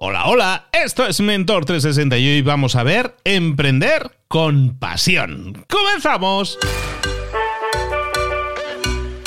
Hola, hola, esto es Mentor 360 y hoy vamos a ver Emprender con pasión. ¡Comenzamos!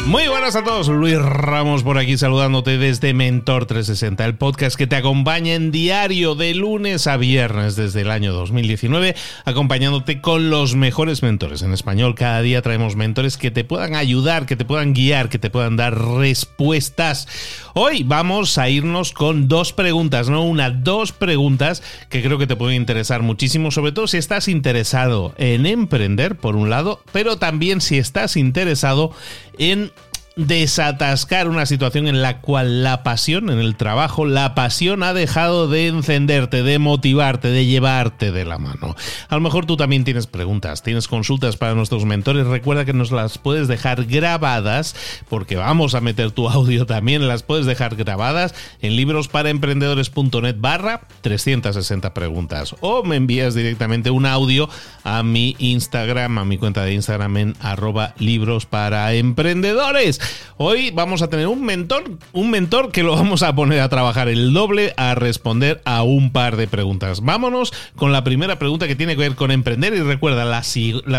Muy buenas a todos, Luis Ramos por aquí saludándote desde Mentor 360, el podcast que te acompaña en diario de lunes a viernes desde el año 2019, acompañándote con los mejores mentores en español. Cada día traemos mentores que te puedan ayudar, que te puedan guiar, que te puedan dar respuestas. Hoy vamos a irnos con dos preguntas, no una, dos preguntas que creo que te pueden interesar muchísimo, sobre todo si estás interesado en emprender, por un lado, pero también si estás interesado en desatascar una situación en la cual la pasión en el trabajo, la pasión ha dejado de encenderte, de motivarte, de llevarte de la mano. A lo mejor tú también tienes preguntas, tienes consultas para nuestros mentores. Recuerda que nos las puedes dejar grabadas, porque vamos a meter tu audio también, las puedes dejar grabadas en librosparaemprendedores.net barra 360 preguntas. O me envías directamente un audio a mi Instagram, a mi cuenta de Instagram en arroba libros para emprendedores. Hoy vamos a tener un mentor, un mentor que lo vamos a poner a trabajar el doble a responder a un par de preguntas. Vámonos con la primera pregunta que tiene que ver con emprender y recuerda, la,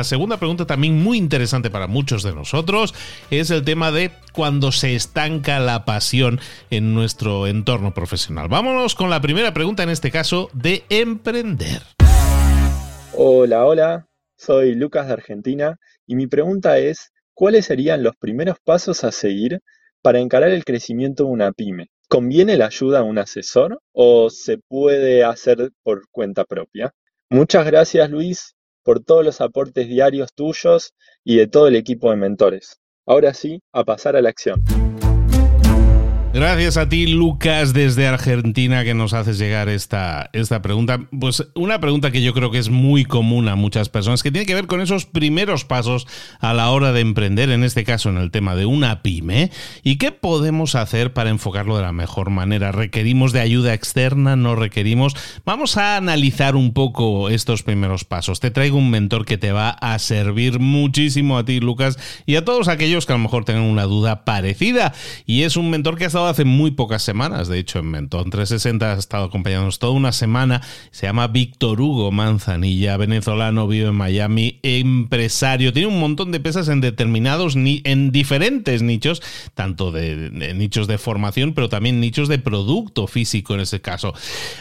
segunda pregunta también muy interesante para muchos de nosotros es el tema de cuando se estanca la pasión en nuestro entorno profesional. Vámonos con la primera pregunta en este caso de emprender. Hola, hola, soy Lucas de Argentina y mi pregunta es, ¿Cuáles serían los primeros pasos a seguir para encarar el crecimiento de una pyme? ¿Conviene la ayuda a un asesor o se puede hacer por cuenta propia? Muchas gracias Luis por todos los aportes diarios tuyos y de todo el equipo de mentores. Ahora sí, a pasar a la acción. Gracias a ti, Lucas, desde Argentina, que nos haces llegar esta, esta pregunta. Pues una pregunta que yo creo que es muy común a muchas personas, que tiene que ver con esos primeros pasos a la hora de emprender, en este caso en el tema de una pyme. ¿Y qué podemos hacer para enfocarlo de la mejor manera? ¿Requerimos de ayuda externa? ¿No requerimos? Vamos a analizar un poco estos primeros pasos. Te traigo un mentor que te va a servir muchísimo a ti, Lucas, y a todos aquellos que a lo mejor tengan una duda parecida. Y es un mentor que ha estado hace muy pocas semanas, de hecho en Mentón 360 ha estado acompañándonos toda una semana, se llama Víctor Hugo Manzanilla, venezolano, vive en Miami, empresario, tiene un montón de pesas en determinados, en diferentes nichos, tanto de, nichos de formación, pero también nichos de producto físico en ese caso.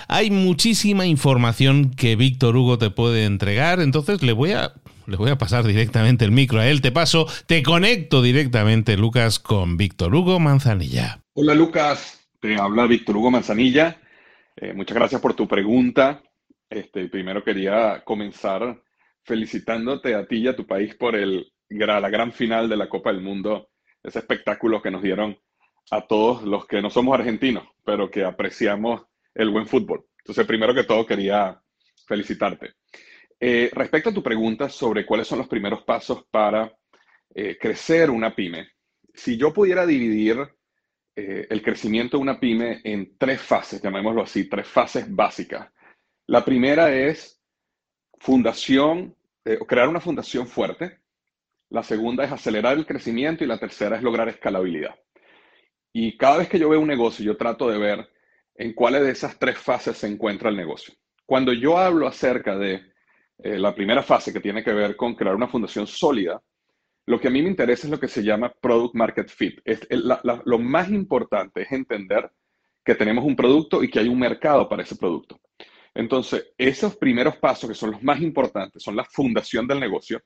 Hay muchísima información que Víctor Hugo te puede entregar, entonces le voy a le voy a pasar directamente el micro a él. Te paso, te conecto directamente, Lucas, con Víctor Hugo Manzanilla. Hola Lucas, te habla Víctor Hugo Manzanilla. Eh, muchas gracias por tu pregunta. Este, primero quería comenzar felicitándote a ti y a tu país por el, la gran final de la Copa del Mundo, ese espectáculo que nos dieron a todos los que no somos argentinos, pero que apreciamos el buen fútbol. Entonces, primero que todo, quería felicitarte. Eh, respecto a tu pregunta sobre cuáles son los primeros pasos para eh, crecer una pyme, si yo pudiera dividir eh, el crecimiento de una pyme en tres fases, llamémoslo así, tres fases básicas. La primera es fundación, eh, crear una fundación fuerte. La segunda es acelerar el crecimiento y la tercera es lograr escalabilidad. Y cada vez que yo veo un negocio, yo trato de ver en cuáles de esas tres fases se encuentra el negocio. Cuando yo hablo acerca de eh, la primera fase que tiene que ver con crear una fundación sólida, lo que a mí me interesa es lo que se llama product market fit. Lo más importante es entender que tenemos un producto y que hay un mercado para ese producto. Entonces, esos primeros pasos que son los más importantes, son la fundación del negocio.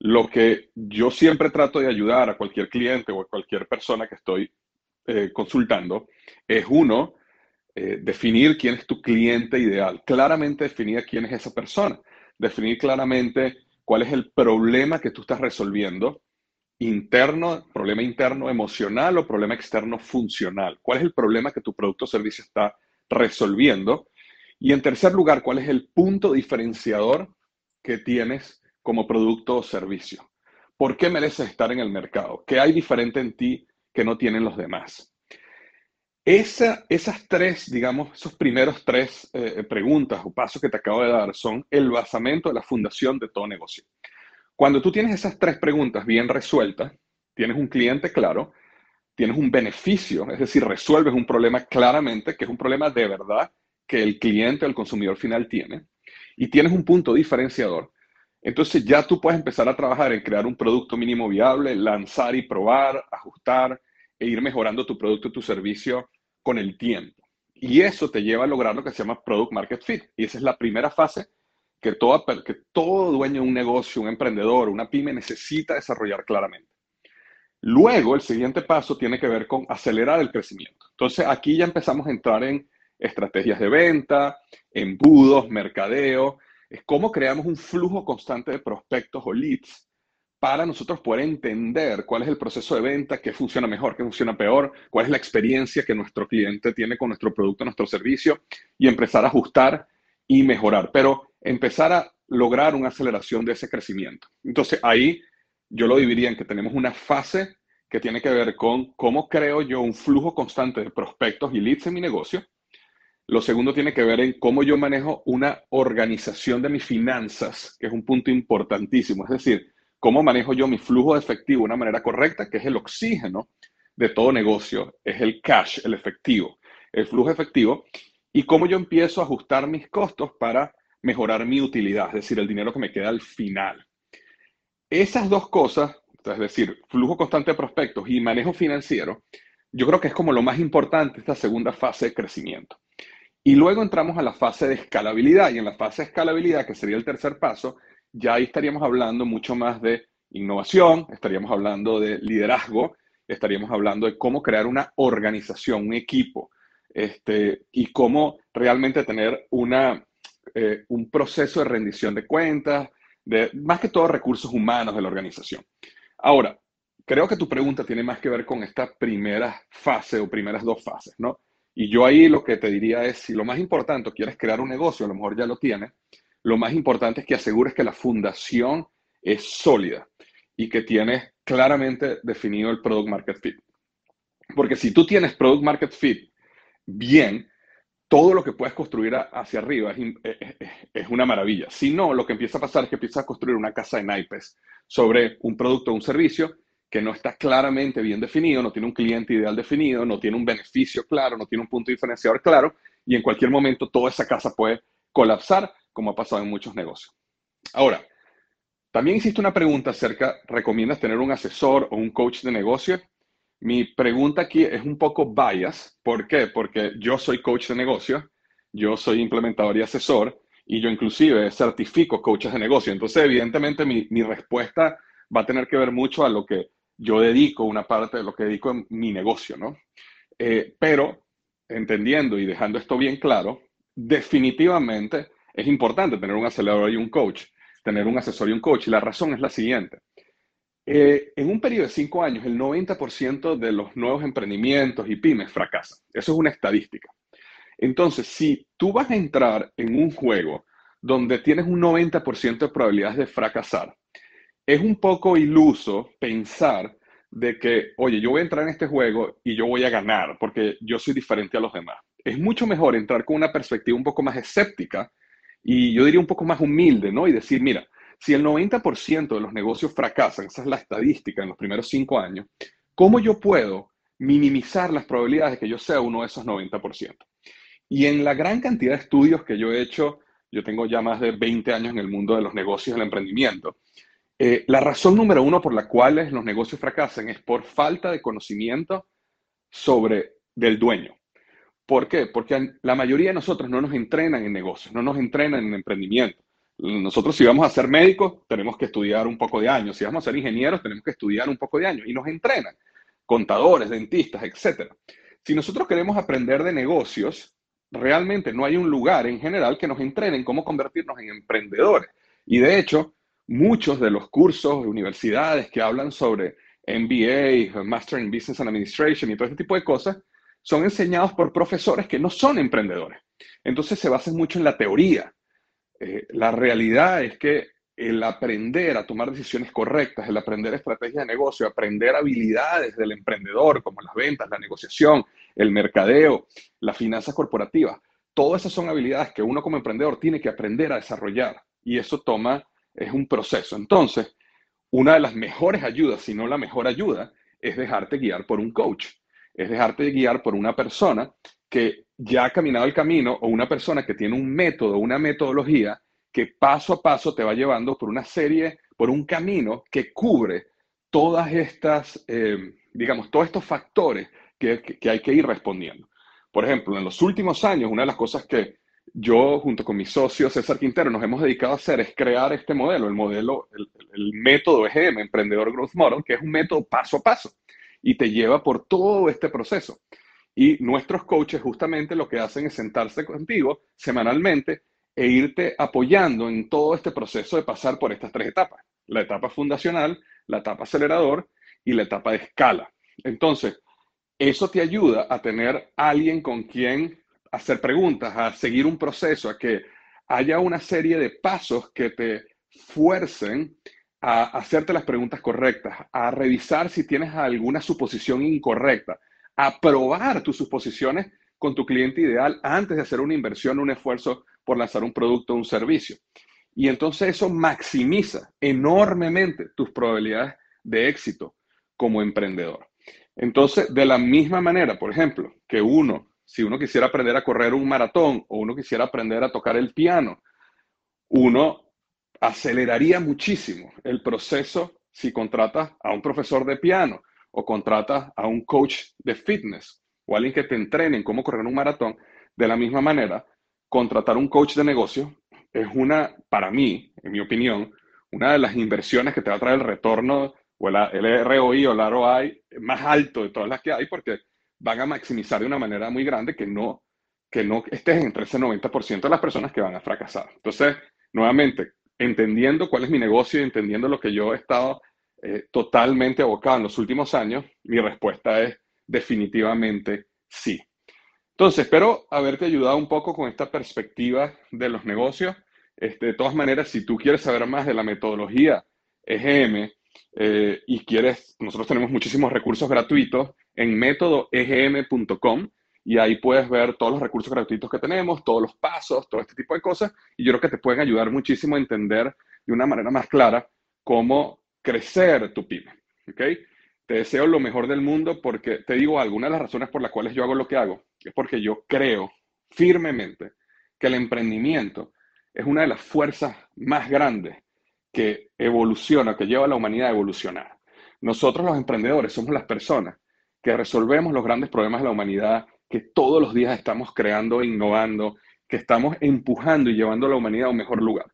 Lo que yo siempre trato de ayudar a cualquier cliente o a cualquier persona que estoy eh, consultando es uno, eh, definir quién es tu cliente ideal, claramente definir quién es esa persona, definir claramente cuál es el problema que tú estás resolviendo, interno, problema interno emocional o problema externo funcional. ¿Cuál es el problema que tu producto o servicio está resolviendo? Y en tercer lugar, ¿cuál es el punto diferenciador que tienes como producto o servicio? ¿Por qué mereces estar en el mercado? ¿Qué hay diferente en ti que no tienen los demás? Esas tres, digamos, esos primeros tres eh, preguntas o pasos que te acabo de dar son el basamento de la fundación de todo negocio. Cuando tú tienes esas tres preguntas bien resueltas, tienes un cliente claro, tienes un beneficio, es decir, resuelves un problema claramente, que es un problema de verdad que el cliente o el consumidor final tiene y tienes un punto diferenciador, entonces ya tú puedes empezar a trabajar en crear un producto mínimo viable, lanzar y probar, ajustar e ir mejorando tu producto o tu servicio con el tiempo. Y eso te lleva a lograr lo que se llama Product Market Fit. Y esa es la primera fase que, toda, que todo dueño de un negocio, un emprendedor, una pyme necesita desarrollar claramente. Luego, el siguiente paso tiene que ver con acelerar el crecimiento. Entonces, aquí ya empezamos a entrar en estrategias de venta, embudos, mercadeo, es cómo creamos un flujo constante de prospectos o leads para nosotros poder entender cuál es el proceso de venta, qué funciona mejor, qué funciona peor, cuál es la experiencia que nuestro cliente tiene con nuestro producto, nuestro servicio y empezar a ajustar y mejorar, pero empezar a lograr una aceleración de ese crecimiento. Entonces ahí yo lo dividiría en que tenemos una fase que tiene que ver con cómo creo yo un flujo constante de prospectos y leads en mi negocio lo segundo tiene que ver en cómo yo manejo una organización de mis finanzas, que es un punto importantísimo. Es decir, cómo manejo yo mi flujo de efectivo de una manera correcta, que es el oxígeno de todo negocio, es el cash, el efectivo, el flujo efectivo, y cómo yo empiezo a ajustar mis costos para mejorar mi utilidad, es decir, el dinero que me queda al final. Esas dos cosas, es decir, flujo constante de prospectos y manejo financiero, yo creo que es como lo más importante esta segunda fase de crecimiento. Y luego entramos a la fase de escalabilidad y en la fase de escalabilidad, que sería el tercer paso, ya ahí estaríamos hablando mucho más de innovación, estaríamos hablando de liderazgo, estaríamos hablando de cómo crear una organización, un equipo, este, y cómo realmente tener una, eh, un proceso de rendición de cuentas, de más que todo recursos humanos de la organización. Ahora, creo que tu pregunta tiene más que ver con esta primera fase o primeras dos fases, ¿no? Y yo ahí lo que te diría es, si lo más importante, quieres crear un negocio, a lo mejor ya lo tienes, lo más importante es que asegures que la fundación es sólida y que tienes claramente definido el product market fit. Porque si tú tienes product market fit bien, todo lo que puedes construir hacia arriba es, es, una maravilla. Si no, lo que empieza a pasar es que empiezas a construir una casa de naipes sobre un producto o un servicio que no está claramente bien definido, no tiene un cliente ideal definido, no tiene un beneficio claro, no tiene un punto diferenciador claro, y en cualquier momento toda esa casa puede colapsar, como ha pasado en muchos negocios. Ahora, también existe una pregunta acerca, ¿recomiendas tener un asesor o un coach de negocio? Mi pregunta aquí es un poco bias. ¿Por qué? Porque yo soy coach de negocio, yo soy implementador y asesor, y yo inclusive certifico coaches de negocio. Entonces, evidentemente, mi, mi respuesta va a tener que ver mucho a lo que yo dedico una parte de lo que dedico en mi negocio, ¿no? Eh, pero entendiendo y dejando esto bien claro, definitivamente es importante tener un acelerador y un coach, tener un asesor y un coach. Y la razón es la siguiente. Eh, en un periodo de cinco años, el 90% de los nuevos emprendimientos y pymes fracasan. Eso es una estadística. Entonces, si tú vas a entrar en un juego donde tienes un 90% de probabilidades de fracasar, es un poco iluso pensar de que, oye, yo voy a entrar en este juego y yo voy a ganar porque yo soy diferente a los demás. Es mucho mejor entrar con una perspectiva un poco más escéptica y yo diría un poco más humilde, ¿no? Y decir, mira, si el 90% de los negocios fracasan, esa es la estadística en los primeros cinco años, ¿cómo yo puedo minimizar las probabilidades de que yo sea uno de esos 90%? Y en la gran cantidad de estudios que yo he hecho, yo tengo ya más de 20 años en el mundo de los negocios y el emprendimiento, eh, la razón número uno por la cual los negocios fracasan es por falta de conocimiento sobre del dueño. ¿Por qué? Porque la mayoría de nosotros no nos entrenan en negocios, no nos entrenan en emprendimiento. Nosotros si vamos a ser médicos, tenemos que estudiar un poco de años. Si vamos a ser ingenieros, tenemos que estudiar un poco de años. Y nos entrenan. Contadores, dentistas, etc. Si nosotros queremos aprender de negocios, realmente no hay un lugar en general que nos entrenen cómo convertirnos en emprendedores. Y de hecho, muchos de los cursos de universidades que hablan sobre MBA, Master in Business and Administration y todo este tipo de cosas, son enseñados por profesores que no son emprendedores. Entonces se basan mucho en la teoría. Eh, la realidad es que el aprender a tomar decisiones correctas, el aprender estrategias de negocio, aprender habilidades del emprendedor, como las ventas, la negociación, el mercadeo, las finanzas corporativas, todas esas son habilidades que uno como emprendedor tiene que aprender a desarrollar. Y eso toma es un proceso. Entonces, una de las mejores ayudas, si no la mejor ayuda, es dejarte guiar por un coach. Es dejarte guiar por una persona que ya ha caminado el camino o una persona que tiene un método, una metodología que paso a paso te va llevando por una serie, por un camino que cubre todas estas, eh, digamos, todos estos factores que, que, hay que ir respondiendo. Por ejemplo, en los últimos años, una de las cosas que yo, junto con mi socio César Quintero, nos hemos dedicado a hacer es crear este modelo, el modelo, el, el método EGM, Emprendedor Growth Model, que es un método paso a paso y te lleva por todo este proceso. Y nuestros coaches justamente lo que hacen es sentarse contigo semanalmente e irte apoyando en todo este proceso de pasar por estas tres etapas. La etapa fundacional, la etapa acelerador y la etapa de escala. Entonces, eso te ayuda a tener alguien con quien hacer preguntas, a seguir un proceso, a que haya una serie de pasos que te fuercen a hacerte las preguntas correctas, a revisar si tienes alguna suposición incorrecta, a probar tus suposiciones con tu cliente ideal antes de hacer una inversión, un esfuerzo por lanzar un producto o un servicio. Y entonces eso maximiza enormemente tus probabilidades de éxito como emprendedor. Entonces, de la misma manera, por ejemplo, que uno, si uno quisiera aprender a correr un maratón o uno quisiera aprender a tocar el piano, uno aceleraría muchísimo el proceso si contratas a un profesor de piano o contratas a un coach de fitness o alguien que te entrene en cómo correr un maratón. De la misma manera, contratar un coach de negocio es una, para mí, en mi opinión, una de las inversiones que te va a traer el retorno o el, ROI o el ROI más alto de todas las que hay porque van a maximizar de una manera muy grande que no, que no estés entre ese 90% de las personas que van a fracasar. Entonces, nuevamente, entendiendo cuál es mi negocio y entendiendo lo que yo he estado eh, totalmente abocado en los últimos años, mi respuesta es definitivamente sí. Entonces, espero haberte ayudado un poco con esta perspectiva de los negocios. Este, de todas maneras, si tú quieres saber más de la metodología EGM eh, y quieres, nosotros tenemos muchísimos recursos gratuitos en métodoegm.com y ahí puedes ver todos los recursos gratuitos que tenemos, todos los pasos, todo este tipo de cosas. Y yo creo que te pueden ayudar muchísimo a entender de una manera más clara cómo crecer tu pyme. ¿okay? Te deseo lo mejor del mundo porque te digo algunas de las razones por las cuales yo hago lo que hago es porque yo creo firmemente que el emprendimiento es una de las fuerzas más grandes que evoluciona, que lleva a la humanidad a evolucionar. Nosotros los emprendedores somos las personas que resolvemos los grandes problemas de la humanidad que todos los días estamos creando e innovando, que estamos empujando y llevando a la humanidad a un mejor lugar.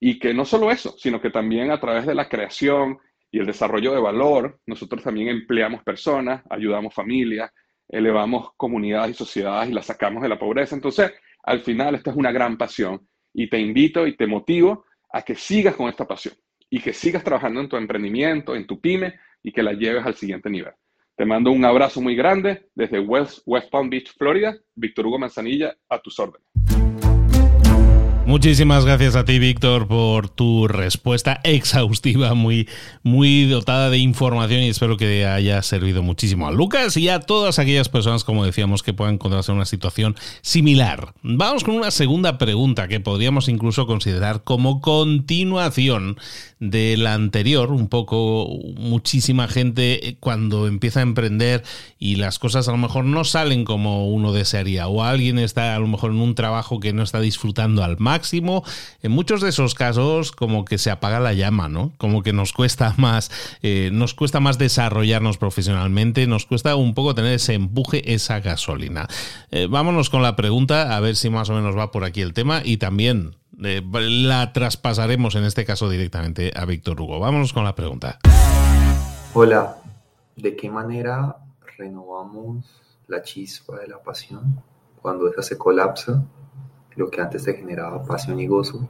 Y que no solo eso, sino que también a través de la creación y el desarrollo de valor, nosotros también empleamos personas, ayudamos familias, elevamos comunidades y sociedades y las sacamos de la pobreza. Entonces, al final, esta es una gran pasión y te invito y te motivo a que sigas con esta pasión y que sigas trabajando en tu emprendimiento, en tu pyme y que la lleves al siguiente nivel. Te mando un abrazo muy grande desde West, West Palm Beach, Florida. Víctor Hugo Manzanilla, a tus órdenes. Muchísimas gracias a ti, Víctor, por tu respuesta exhaustiva, muy, muy dotada de información y espero que haya servido muchísimo a Lucas y a todas aquellas personas, como decíamos, que puedan encontrarse en una situación similar. Vamos con una segunda pregunta que podríamos incluso considerar como continuación de la anterior. Un poco, muchísima gente cuando empieza a emprender y las cosas a lo mejor no salen como uno desearía o alguien está a lo mejor en un trabajo que no está disfrutando al máximo En muchos de esos casos, como que se apaga la llama, ¿no? Como que nos cuesta más, eh, nos cuesta más desarrollarnos profesionalmente, nos cuesta un poco tener ese empuje, esa gasolina. Eh, vámonos con la pregunta, a ver si más o menos va por aquí el tema y también eh, la traspasaremos en este caso directamente a Víctor Hugo. Vámonos con la pregunta. Hola, ¿de qué manera renovamos la chispa de la pasión cuando esa se colapsa lo que antes te generaba pasión y gozo,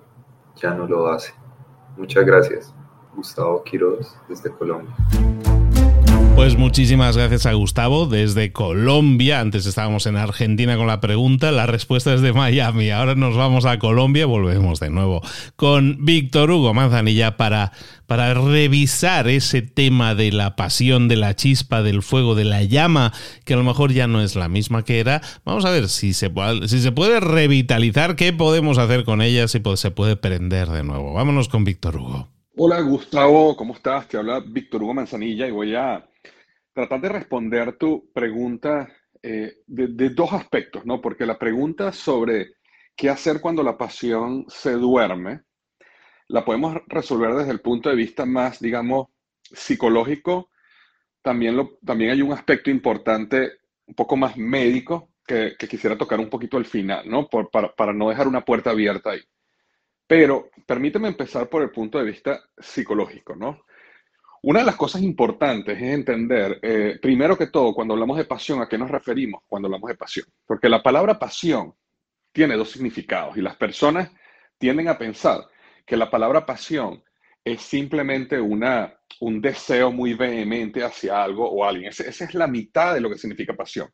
ya no lo hace. Muchas gracias. Gustavo Quiroz, desde Colombia. Pues muchísimas gracias a Gustavo desde Colombia. Antes estábamos en Argentina con la pregunta, la respuesta es de Miami. Ahora nos vamos a Colombia, volvemos de nuevo con Víctor Hugo Manzanilla para, para revisar ese tema de la pasión, de la chispa, del fuego, de la llama, que a lo mejor ya no es la misma que era. Vamos a ver si se, si se puede revitalizar, qué podemos hacer con ella, si se puede prender de nuevo. Vámonos con Víctor Hugo. Hola Gustavo, ¿cómo estás? Te habla Víctor Hugo Manzanilla y voy a tratar de responder tu pregunta eh, de, dos aspectos, ¿no? Porque la pregunta sobre qué hacer cuando la pasión se duerme, la podemos resolver desde el punto de vista más, digamos, psicológico. También, también hay un aspecto importante, un poco más médico, que, quisiera tocar un poquito al final, ¿no? para, para no dejar una puerta abierta ahí. Pero permíteme empezar por el punto de vista psicológico, ¿no? Una de las cosas importantes es entender, eh, primero que todo, cuando hablamos de pasión, ¿a qué nos referimos cuando hablamos de pasión? Porque la palabra pasión tiene dos significados y las personas tienden a pensar que la palabra pasión es simplemente una, un deseo muy vehemente hacia algo o alguien. esa es la mitad de lo que significa pasión.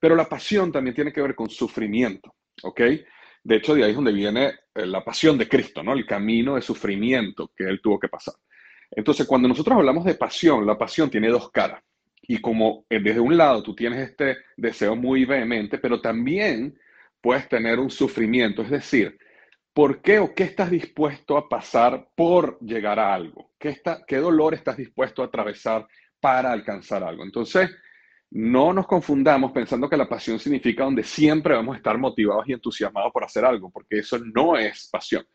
Pero la pasión también tiene que ver con sufrimiento, ¿ok? De hecho, de ahí es donde viene eh, la pasión de Cristo, ¿no? El camino de sufrimiento que él tuvo que pasar. Entonces, cuando nosotros hablamos de pasión, la pasión tiene dos caras. Y como eh, desde un lado tú tienes este deseo muy vehemente, pero también puedes tener un sufrimiento, es decir, ¿por qué o qué estás dispuesto a pasar por llegar a algo? ¿Qué, qué dolor estás dispuesto a atravesar para alcanzar algo? Entonces, no nos confundamos pensando que la pasión significa donde siempre vamos a estar motivados y entusiasmados por hacer algo, porque eso no es pasión.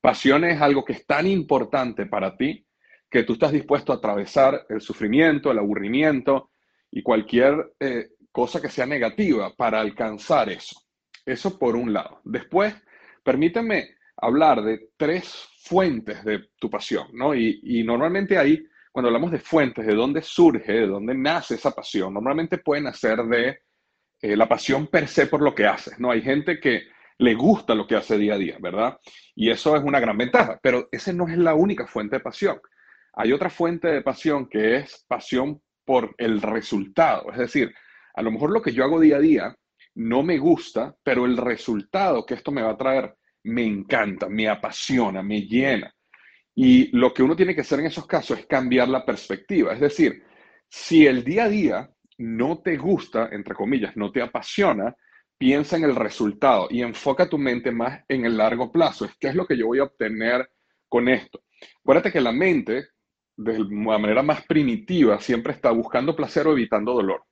Pasión es algo que es tan importante para ti que tú estás dispuesto a atravesar el sufrimiento, el aburrimiento y cualquier eh, cosa que sea negativa para alcanzar eso. Eso por un lado. Después, permíteme hablar de tres fuentes de tu pasión, ¿no? Y, normalmente ahí, cuando hablamos de fuentes, de dónde surge, de dónde nace esa pasión, normalmente pueden nacer de eh, la pasión per se por lo que haces, ¿no? Hay gente que le gusta lo que hace día a día, ¿verdad? Y eso es una gran ventaja, pero ese no es la única fuente de pasión. Hay otra fuente de pasión que es pasión por el resultado. Es decir, a lo mejor lo que yo hago día a día no me gusta, pero el resultado que esto me va a traer me encanta, me apasiona, me llena. Y lo que uno tiene que hacer en esos casos es cambiar la perspectiva. Es decir, si el día a día no te gusta, entre comillas, no te apasiona, piensa en el resultado y enfoca tu mente más en el largo plazo. Es qué es lo que yo voy a obtener con esto. Acuérdate que la mente, de la manera más primitiva, siempre está buscando placer o evitando dolor.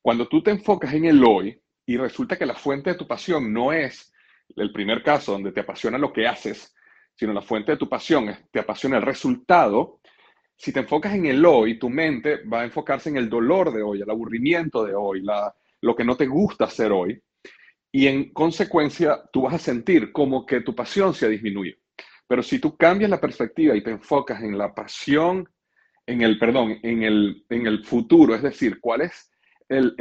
Cuando tú te enfocas en el hoy y resulta que la fuente de tu pasión no es el primer caso donde te apasiona lo que haces, sino la fuente de tu pasión es, te apasiona el resultado, si te enfocas en el hoy, tu mente va a enfocarse en el dolor de hoy, el aburrimiento de hoy, lo que no te gusta hacer hoy, y en consecuencia tú vas a sentir como que tu pasión se ha disminuido. Pero si tú cambias la perspectiva y te enfocas en la pasión, en el, perdón, en el, en el futuro, es decir, cuál es el,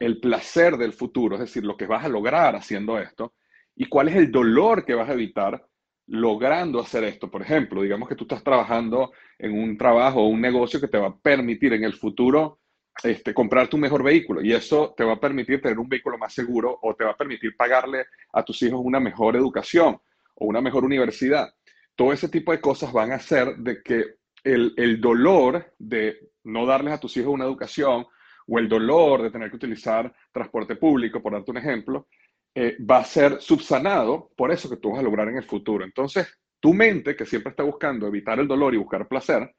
el placer del futuro, es decir, lo que vas a lograr haciendo esto, y cuál es el dolor que vas a evitar logrando hacer esto. Por ejemplo, digamos que tú estás trabajando en un trabajo o un negocio que te va a permitir en el futuro este, comprar tu mejor vehículo y eso te va a permitir tener un vehículo más seguro o te va a permitir pagarle a tus hijos una mejor educación o una mejor universidad todo ese tipo de cosas van a hacer de que el, dolor de no darles a tus hijos una educación o el dolor de tener que utilizar transporte público, por darte un ejemplo, eh, va a ser subsanado por eso que tú vas a lograr en el futuro. Entonces, tu mente, que siempre está buscando evitar el dolor y buscar placer,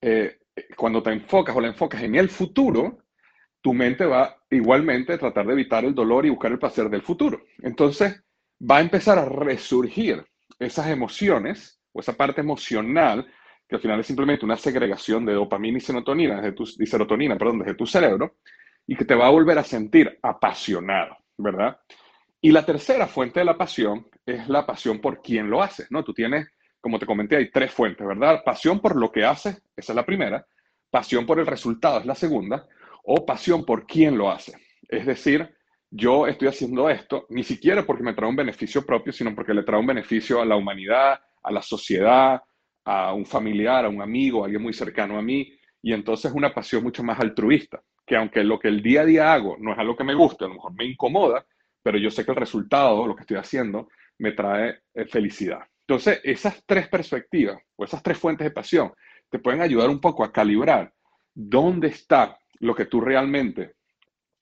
eh, cuando te enfocas o la enfocas en el futuro, tu mente va igualmente a tratar de evitar el dolor y buscar el placer del futuro. Entonces, va a empezar a resurgir esas emociones o esa parte emocional, que al final es simplemente una segregación de dopamina y serotonina, desde tu, y serotonina perdón, desde tu cerebro, y que te va a volver a sentir apasionado, ¿verdad? Y la tercera fuente de la pasión es la pasión por quien lo hace, ¿no? Tú tienes, como te comenté, hay tres fuentes, ¿verdad? Pasión por lo que hace, esa es la primera, pasión por el resultado es la segunda, o pasión por quien lo hace. Es decir, yo estoy haciendo esto ni siquiera porque me trae un beneficio propio, sino porque le trae un beneficio a la humanidad, a la sociedad, a un familiar, a un amigo, a alguien muy cercano a mí. Y entonces es una pasión mucho más altruista, que aunque lo que el día a día hago no es algo que me guste, a lo mejor me incomoda, pero yo sé que el resultado, lo que estoy haciendo, me trae eh, felicidad. Entonces, esas tres perspectivas o esas tres fuentes de pasión te pueden ayudar un poco a calibrar dónde está lo que tú realmente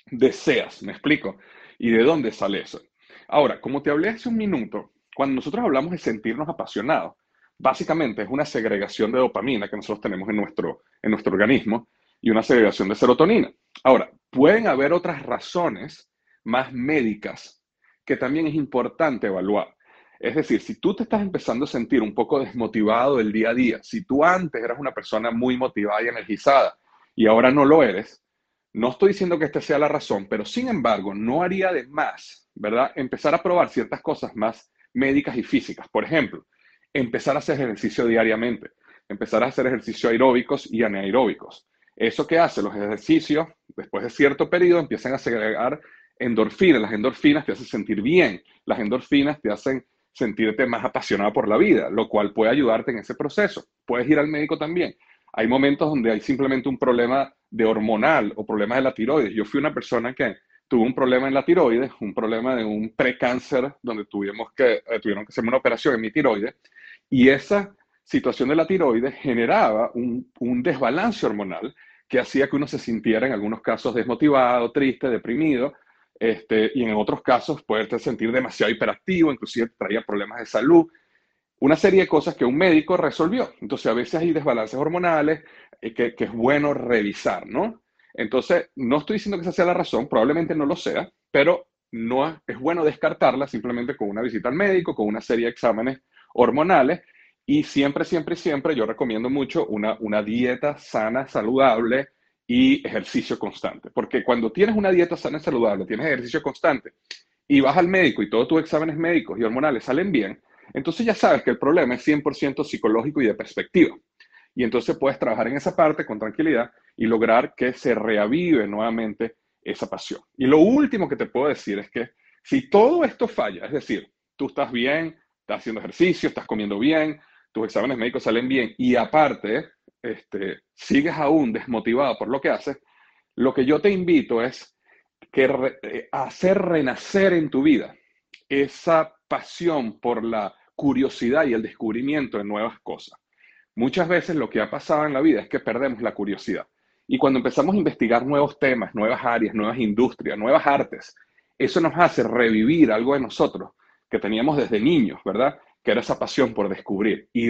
deseas, ¿me explico? ¿Y de dónde sale eso? Ahora, como te hablé hace un minuto, cuando nosotros hablamos de sentirnos apasionados, básicamente es una segregación de dopamina que nosotros tenemos en nuestro, en nuestro organismo y una segregación de serotonina. Ahora, pueden haber otras razones más médicas que también es importante evaluar. Es decir, si tú te estás empezando a sentir un poco desmotivado el día a día, si tú antes eras una persona muy motivada y energizada y ahora no lo eres, no estoy diciendo que esta sea la razón, pero sin embargo, no haría de más, ¿verdad? Empezar a probar ciertas cosas más médicas y físicas. Por ejemplo, empezar a hacer ejercicio diariamente, empezar a hacer ejercicio aeróbicos y anaeróbicos. ¿Eso qué hace? Los ejercicios, después de cierto periodo, empiezan a segregar endorfinas. Las endorfinas te hacen sentir bien. Las endorfinas te hacen sentirte más apasionado por la vida, lo cual puede ayudarte en ese proceso. Puedes ir al médico también. Hay momentos donde hay simplemente un problema de hormonal o problemas de la tiroides. Yo fui una persona que tuvo un problema en la tiroides, un problema de un precáncer donde tuvimos que, eh, tuvieron que hacerme una operación en mi tiroides y esa situación de la tiroides generaba un, un desbalance hormonal que hacía que uno se sintiera en algunos casos desmotivado, triste, deprimido, este, y en otros casos poderte sentir demasiado hiperactivo, inclusive traía problemas de salud. Una serie de cosas que un médico resolvió. Entonces, a veces hay desbalances hormonales eh, que, es bueno revisar, ¿no? Entonces, no estoy diciendo que esa sea la razón, probablemente no lo sea, pero no es, es bueno descartarla simplemente con una visita al médico, con una serie de exámenes hormonales y siempre, siempre, siempre yo recomiendo mucho una, una dieta sana, saludable y ejercicio constante. Porque cuando tienes una dieta sana y saludable, tienes ejercicio constante y vas al médico y todos tus exámenes médicos y hormonales salen bien, entonces ya sabes que el problema es 100% psicológico y de perspectiva. Y entonces puedes trabajar en esa parte con tranquilidad y lograr que se reavive nuevamente esa pasión. Y lo último que te puedo decir es que si todo esto falla, es decir, tú estás bien, estás haciendo ejercicio, estás comiendo bien, tus exámenes médicos salen bien y aparte este, sigues aún desmotivado por lo que haces, lo que yo te invito es que eh, hacer renacer en tu vida esa pasión por la curiosidad y el descubrimiento de nuevas cosas. Muchas veces lo que ha pasado en la vida es que perdemos la curiosidad. Y cuando empezamos a investigar nuevos temas, nuevas áreas, nuevas industrias, nuevas artes, eso nos hace revivir algo de nosotros que teníamos desde niños, ¿verdad? que era esa pasión por descubrir y,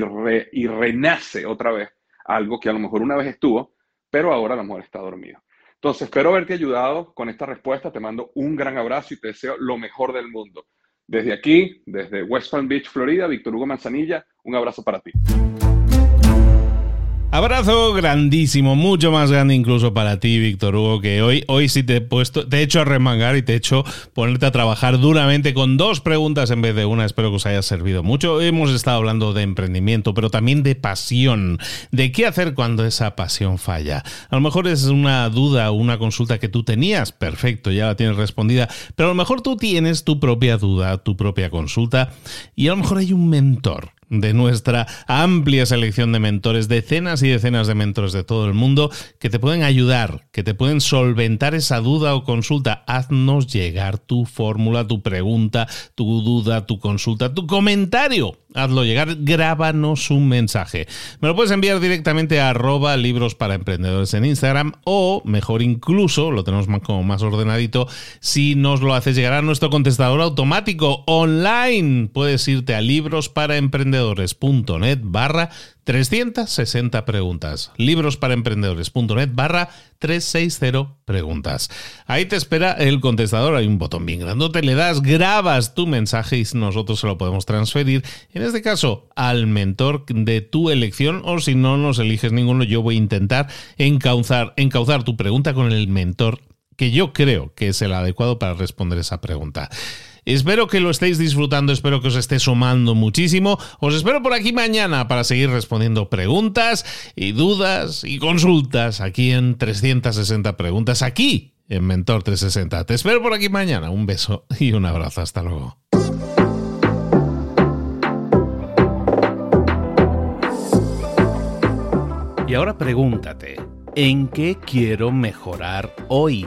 y renace otra vez algo que a lo mejor una vez estuvo, pero ahora a lo mejor está dormido. Entonces, espero haberte ayudado con esta respuesta. Te mando un gran abrazo y te deseo lo mejor del mundo. Desde aquí, desde West Palm Beach, Florida, Víctor Hugo Manzanilla, un abrazo para ti. Abrazo grandísimo, mucho más grande incluso para ti, Víctor Hugo, que hoy, hoy sí te he puesto, te he hecho a remangar y te he hecho ponerte a trabajar duramente con dos preguntas en vez de una. Espero que os haya servido mucho. Hemos estado hablando de emprendimiento, pero también de pasión, de qué hacer cuando esa pasión falla. A lo mejor es una duda o una consulta que tú tenías, perfecto, ya la tienes respondida, pero a lo mejor tú tienes tu propia duda, tu propia consulta y a lo mejor hay un mentor de nuestra amplia selección de mentores, decenas y decenas de mentores de todo el mundo que te pueden ayudar, que te pueden solventar esa duda o consulta. Haznos llegar tu fórmula, tu pregunta, tu duda, tu consulta, tu comentario hazlo llegar, grábanos un mensaje. Me lo puedes enviar directamente a arroba libros para emprendedores en Instagram o mejor incluso, lo tenemos como más ordenadito, si nos lo haces llegar a nuestro contestador automático online. Puedes irte a librosparaemprendedores.net barra 360 preguntas. Librosparaemprendedores.net barra 360 preguntas. Ahí te espera el contestador. Hay un botón bien grandote. Le das, grabas tu mensaje y nosotros se lo podemos transferir. En este caso, al mentor de tu elección. O si no nos eliges ninguno, yo voy a intentar encauzar, encauzar tu pregunta con el mentor que yo creo que es el adecuado para responder esa pregunta. Espero que lo estéis disfrutando, espero que os esté sumando muchísimo. Os espero por aquí mañana para seguir respondiendo preguntas y dudas y consultas aquí en 360 preguntas, aquí en Mentor 360. Te espero por aquí mañana. Un beso y un abrazo. Hasta luego. Y ahora pregúntate, ¿en qué quiero mejorar hoy?